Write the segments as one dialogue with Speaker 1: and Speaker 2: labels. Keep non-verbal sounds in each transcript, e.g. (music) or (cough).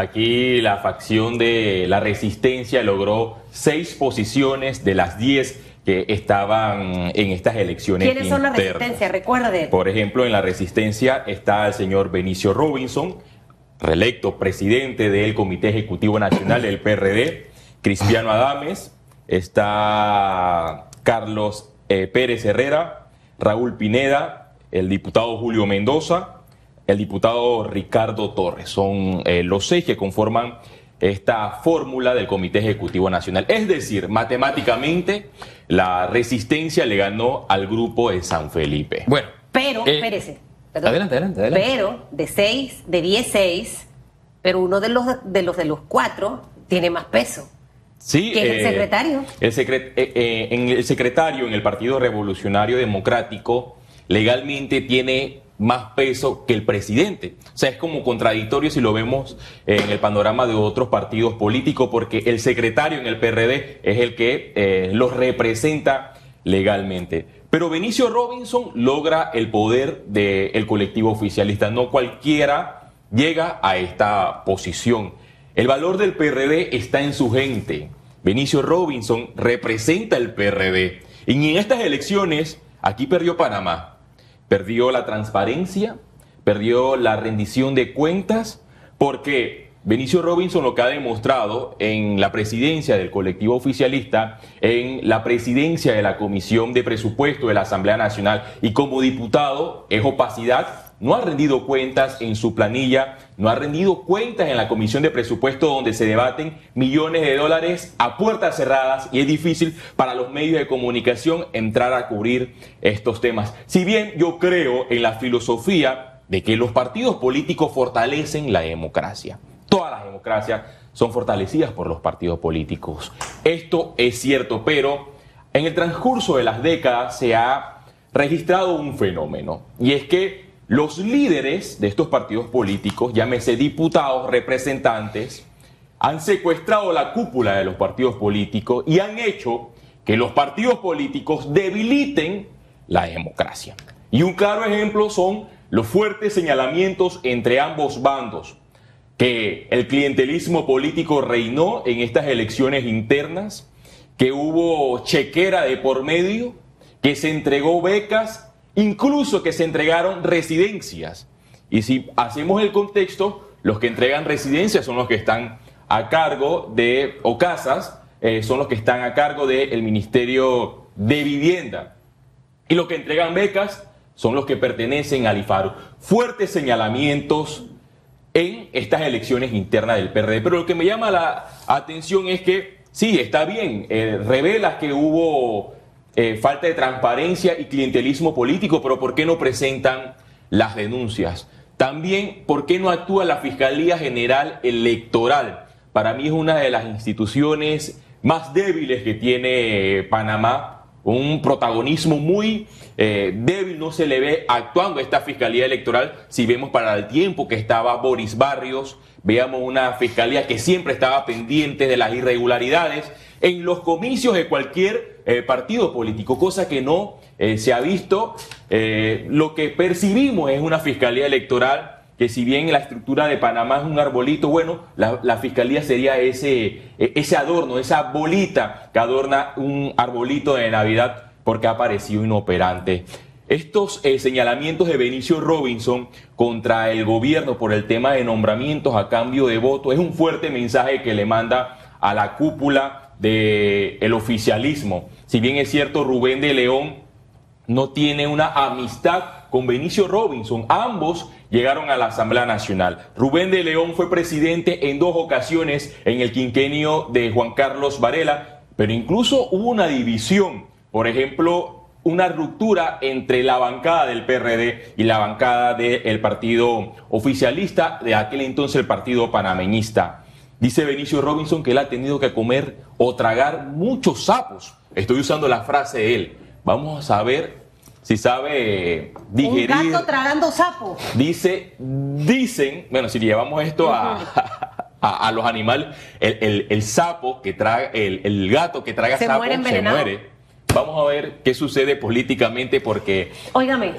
Speaker 1: Aquí la facción de la resistencia logró seis posiciones de las diez que estaban en estas elecciones.
Speaker 2: ¿Quiénes son la resistencia? Recuerde.
Speaker 1: Por ejemplo, en la resistencia está el señor Benicio Robinson, reelecto presidente del Comité Ejecutivo Nacional del PRD, Cristiano Adames, está Carlos eh, Pérez Herrera, Raúl Pineda, el diputado Julio Mendoza, el diputado Ricardo Torres. Son eh, los seis que conforman esta fórmula del Comité Ejecutivo Nacional. Es decir, matemáticamente, la resistencia le ganó al grupo de San Felipe.
Speaker 2: Bueno. Pero, eh, espérese.
Speaker 1: Adelante, adelante, adelante.
Speaker 2: Pero de seis, de diez, seis, pero uno de los de los de los cuatro tiene más peso.
Speaker 1: Sí,
Speaker 2: ¿Quién es el eh, secretario?
Speaker 1: El, en el secretario en el Partido Revolucionario Democrático legalmente tiene más peso que el presidente. O sea, es como contradictorio si lo vemos en el panorama de otros partidos políticos, porque el secretario en el PRD es el que eh, los representa legalmente. Pero Benicio Robinson logra el poder del colectivo oficialista. No cualquiera llega a esta posición. El valor del PRD está en su gente. Benicio Robinson representa el PRD. Y en estas elecciones, aquí perdió Panamá perdió la transparencia, perdió la rendición de cuentas, porque Benicio Robinson lo que ha demostrado en la presidencia del colectivo oficialista, en la presidencia de la Comisión de Presupuesto de la Asamblea Nacional y como diputado es opacidad no ha rendido cuentas en su planilla, no ha rendido cuentas en la Comisión de Presupuesto donde se debaten millones de dólares a puertas cerradas y es difícil para los medios de comunicación entrar a cubrir estos temas. Si bien yo creo en la filosofía de que los partidos políticos fortalecen la democracia, todas las democracias son fortalecidas por los partidos políticos. Esto es cierto, pero en el transcurso de las décadas se ha registrado un fenómeno y es que los líderes de estos partidos políticos, llámese diputados, representantes, han secuestrado la cúpula de los partidos políticos y han hecho que los partidos políticos debiliten la democracia. Y un claro ejemplo son los fuertes señalamientos entre ambos bandos, que el clientelismo político reinó en estas elecciones internas, que hubo chequera de por medio, que se entregó becas incluso que se entregaron residencias. Y si hacemos el contexto, los que entregan residencias son los que están a cargo de, o casas, eh, son los que están a cargo del Ministerio de Vivienda. Y los que entregan becas son los que pertenecen al IFARO. Fuertes señalamientos en estas elecciones internas del PRD. Pero lo que me llama la atención es que, sí, está bien, eh, revela que hubo eh, falta de transparencia y clientelismo político, pero ¿por qué no presentan las denuncias? También, ¿por qué no actúa la Fiscalía General Electoral? Para mí es una de las instituciones más débiles que tiene Panamá, un protagonismo muy eh, débil, no se le ve actuando esta Fiscalía Electoral. Si vemos para el tiempo que estaba Boris Barrios, veamos una Fiscalía que siempre estaba pendiente de las irregularidades en los comicios de cualquier eh, partido político, cosa que no eh, se ha visto. Eh, lo que percibimos es una fiscalía electoral que si bien la estructura de Panamá es un arbolito, bueno, la, fiscalía sería ese, e, ese adorno, esa bolita que adorna un arbolito de Navidad porque ha aparecido inoperante. Estos señalamientos de Benicio Robinson contra el gobierno por el tema de nombramientos a cambio de voto es un fuerte mensaje que le manda a la cúpula del oficialismo. Si bien es cierto, Rubén de León no tiene una amistad con Benicio Robinson. Ambos llegaron a la Asamblea Nacional. Rubén de León fue presidente en dos ocasiones en el quinquenio de Juan Carlos Varela, pero incluso hubo una división. Por ejemplo, una ruptura entre la bancada del PRD y la bancada del partido oficialista, de aquel entonces el partido panameñista. Dice Benicio Robinson que él ha tenido que comer o tragar muchos sapos. Estoy usando la frase de él. Vamos a ver si sabe digerir.
Speaker 2: Un gato tragando sapos.
Speaker 1: Dice, dicen, bueno, si llevamos esto (laughs) a, a, los animales, el, sapo que traga, el, gato que traga sapo se muere. Vamos a ver qué sucede políticamente porque.
Speaker 2: Óigame,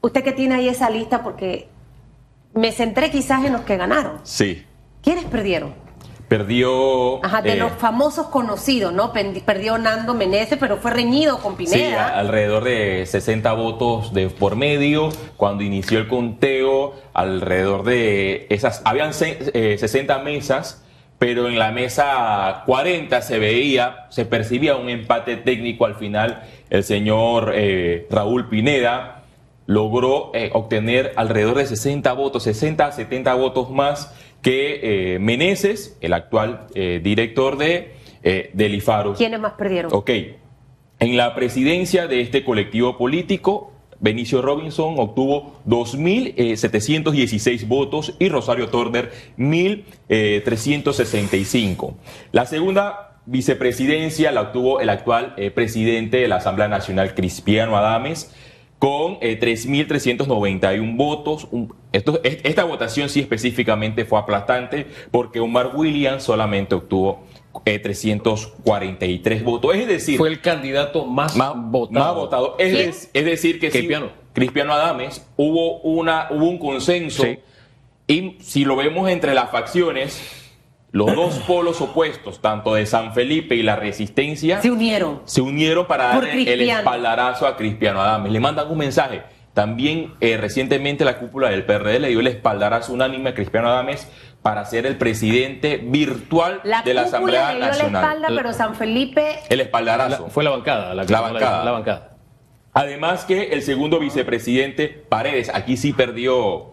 Speaker 2: usted que tiene ahí esa lista, porque me centré quizás en los que ganaron.
Speaker 1: Sí.
Speaker 2: ¿Quiénes perdieron?
Speaker 1: Perdió.
Speaker 2: Ajá, de
Speaker 1: eh,
Speaker 2: los famosos conocidos, ¿no? Perdió Nando Meneses, pero fue reñido con
Speaker 1: Sí,
Speaker 2: Pineda.
Speaker 1: a- alrededor de 60 votos de por medio. Cuando inició el conteo, alrededor de esas. Habían se- eh, 60 mesas, pero en la mesa 40 se veía, se percibía un empate técnico. Al final, el señor eh, Raúl Pineda logró obtener alrededor de 60 votos, 60 a 70 votos más que eh, Meneses, el actual eh, director de, eh, del IFARO.
Speaker 2: ¿Quiénes más perdieron?
Speaker 1: Ok. En la presidencia de este colectivo político, Benicio Robinson obtuvo 2.716 votos y Rosario Turner 1.365. La segunda vicepresidencia la obtuvo el actual eh, presidente de la Asamblea Nacional, Cristiano Adames, con eh, 3.391 votos. Un- esto- es- esta votación sí específicamente fue aplastante porque Omar Williams solamente obtuvo eh, 343 votos. Es decir,
Speaker 3: Fue el candidato más,
Speaker 1: más
Speaker 3: votado.
Speaker 1: más votado. Es, decir, que sí,
Speaker 3: Cristiano.
Speaker 1: Cristiano Adames hubo, una, hubo un consenso
Speaker 3: Sí.
Speaker 1: y si lo vemos entre las facciones, los dos polos opuestos, tanto de San Felipe y la Resistencia,
Speaker 2: Se unieron.
Speaker 1: se unieron para darle el espaldarazo a Cristiano Adames. Le mandan un mensaje. También eh, recientemente la cúpula del PRD le dio el espaldarazo unánime a Cristiano Adames para ser el presidente virtual
Speaker 2: La
Speaker 1: de la
Speaker 2: cúpula
Speaker 1: Asamblea
Speaker 2: le dio la espalda, pero San Felipe
Speaker 1: El espaldarazo.
Speaker 3: La- fue la bancada. La, que
Speaker 1: La bancada.
Speaker 3: La, bancada.
Speaker 1: Además que el segundo vicepresidente, Paredes, aquí sí perdió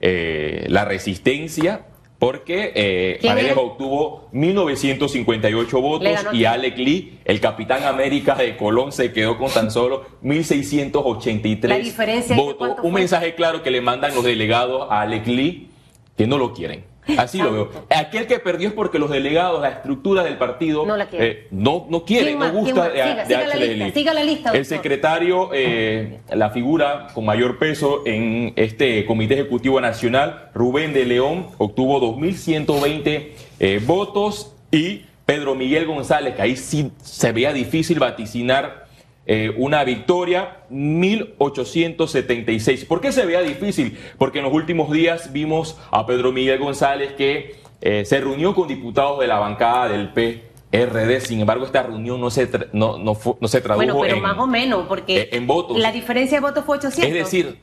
Speaker 1: eh, la resistencia porque eh,
Speaker 2: ¿Quién
Speaker 1: Paredes obtuvo 1958
Speaker 2: Le
Speaker 1: votos y Alec Lee, el capitán América de Colón, se quedó con tan solo 1683
Speaker 2: La diferencia es que
Speaker 1: votos.
Speaker 2: ¿cuánto
Speaker 1: Un mensaje claro que le mandan los delegados a Alec Lee que no lo quieren. Así lo veo. Aquel que perdió es porque los delegados, la estructura del partido,
Speaker 2: No la quieren.
Speaker 1: eh, no, no quieren,
Speaker 2: ¿Quién
Speaker 1: no gusta de,
Speaker 2: Siga,
Speaker 1: de
Speaker 2: siga la lista, siga la lista,
Speaker 1: El secretario, eh, la figura con mayor peso en este Comité Ejecutivo Nacional, Rubén de León, obtuvo 2.120 eh, votos y Pedro Miguel González, que ahí sí se veía difícil vaticinar eh, una victoria, 1876. ¿Por qué se veía difícil? Porque en los últimos días vimos a Pedro Miguel González que eh, se reunió con diputados de la bancada del PRD. Sin embargo, esta reunión no se, tra- no, no, se tradujo
Speaker 2: Bueno, pero
Speaker 1: en,
Speaker 2: más o menos, porque
Speaker 1: eh, en votos.
Speaker 2: la diferencia de votos fue 800.
Speaker 1: Es decir,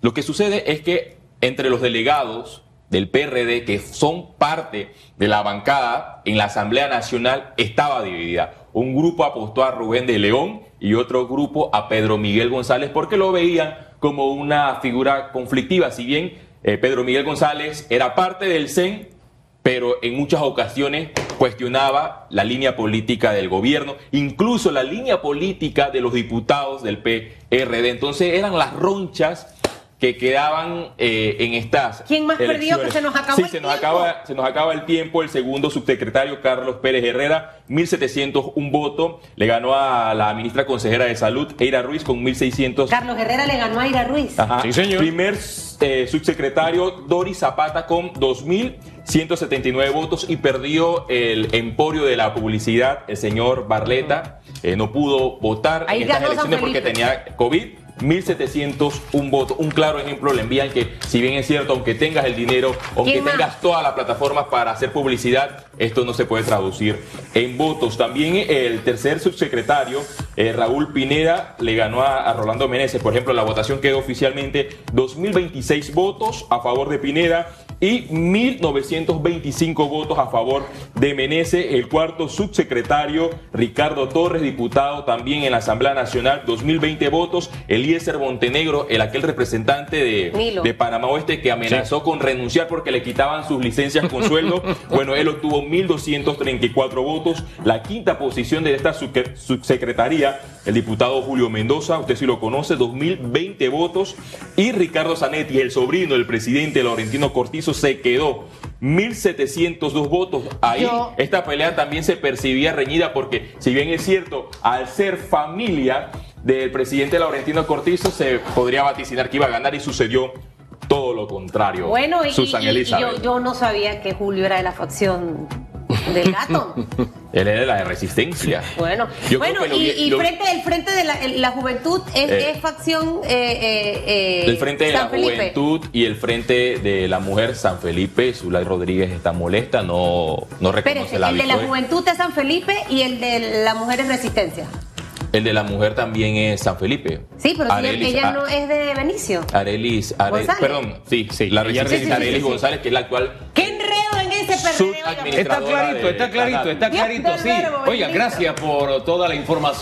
Speaker 1: lo que sucede es que entre los delegados del PRD, que son parte de la bancada en la Asamblea Nacional, estaba dividida. Un grupo apostó a Rubén de León y otro grupo a Pedro Miguel González porque lo veían como una figura conflictiva. Si bien eh, Pedro Miguel González era parte del CEN, pero en muchas ocasiones cuestionaba la línea política del gobierno, incluso la línea política de los diputados del PRD. Entonces eran las ronchas que quedaban eh, en estas
Speaker 2: ¿Quién más perdió? Que se nos acabó
Speaker 1: Sí,
Speaker 2: el
Speaker 1: se nos
Speaker 2: tiempo.
Speaker 1: acaba, se nos acaba el tiempo. El segundo subsecretario, Carlos Pérez Herrera, 1.701 votos. Le ganó a la ministra consejera de Salud, Eira Ruiz, con 1.600
Speaker 2: Carlos Herrera le ganó a Ira Ruiz.
Speaker 1: Ajá.
Speaker 3: Sí, señor.
Speaker 1: Primer eh, subsecretario Doris Zapata con 2.179 votos y perdió el emporio de la publicidad, el señor Barleta. Eh, no pudo votar
Speaker 2: Ahí
Speaker 1: en estas elecciones porque tenía COVID. 1.701 votos. Un claro ejemplo le envían que, si bien es cierto, aunque tengas el dinero, aunque tengas todas las plataformas para hacer publicidad, esto no se puede traducir en votos. También el tercer subsecretario, eh, Raúl Pineda, le ganó a, a Rolando Meneses. Por ejemplo, la votación quedó oficialmente 2.026 votos a favor de Pineda y 1.925 votos a favor de Meneses. El cuarto subsecretario, Ricardo Torres, diputado también en la Asamblea Nacional, 2.020 votos. Eliezer Montenegro, el aquel representante de, de Panamá Oeste que amenazó con renunciar porque le quitaban sus licencias con sueldo. (laughs) bueno, él obtuvo 1.234 votos. La quinta posición de esta subsecretaría, el diputado Julio Mendoza, usted sí lo conoce, 2.020 votos. Y Ricardo Zanetti, el sobrino del presidente Laurentino Cortizo, se quedó 1.702 votos. Ahí
Speaker 2: Yo-
Speaker 1: esta pelea también se percibía reñida porque, si bien es cierto, al ser familia del presidente Laurentino Cortizo, se podría vaticinar que iba a ganar y sucedió todo lo contrario.
Speaker 2: Bueno, y,
Speaker 1: Susan
Speaker 2: y- y
Speaker 1: Elizabeth.
Speaker 2: yo, yo no sabía que Julio era de la facción Del gato. (laughs)
Speaker 1: Él es de la resistencia.
Speaker 2: Bueno,
Speaker 1: Yo
Speaker 2: bueno y,
Speaker 1: vi-
Speaker 2: y
Speaker 1: lo-
Speaker 2: frente, el frente de la, el- la juventud es,
Speaker 1: Eh.
Speaker 2: es facción eh, eh, eh,
Speaker 1: El Frente de
Speaker 2: San
Speaker 1: la
Speaker 2: Felipe.
Speaker 1: Juventud y el Frente de la Mujer San Felipe, Zulay Rodríguez está molesta, no, no reconoce la
Speaker 2: el de la juventud es San Felipe y el de la mujer es Resistencia.
Speaker 1: El de la mujer también es San Felipe.
Speaker 2: Sí, pero
Speaker 1: Arelis-
Speaker 2: ella
Speaker 1: A-
Speaker 2: no es de Benicio.
Speaker 1: Arelis, Are-
Speaker 2: González.
Speaker 1: perdón, sí,
Speaker 3: Sí,
Speaker 1: la resistencia
Speaker 3: resiste.
Speaker 1: Arelis
Speaker 2: Sí, sí, sí.
Speaker 1: González, que es la actual
Speaker 2: ¡Qué enredo en ese perreo!
Speaker 1: Subadministradora
Speaker 3: Está clarito, está clarito, está clarito, sí. Oiga, gracias por toda la información.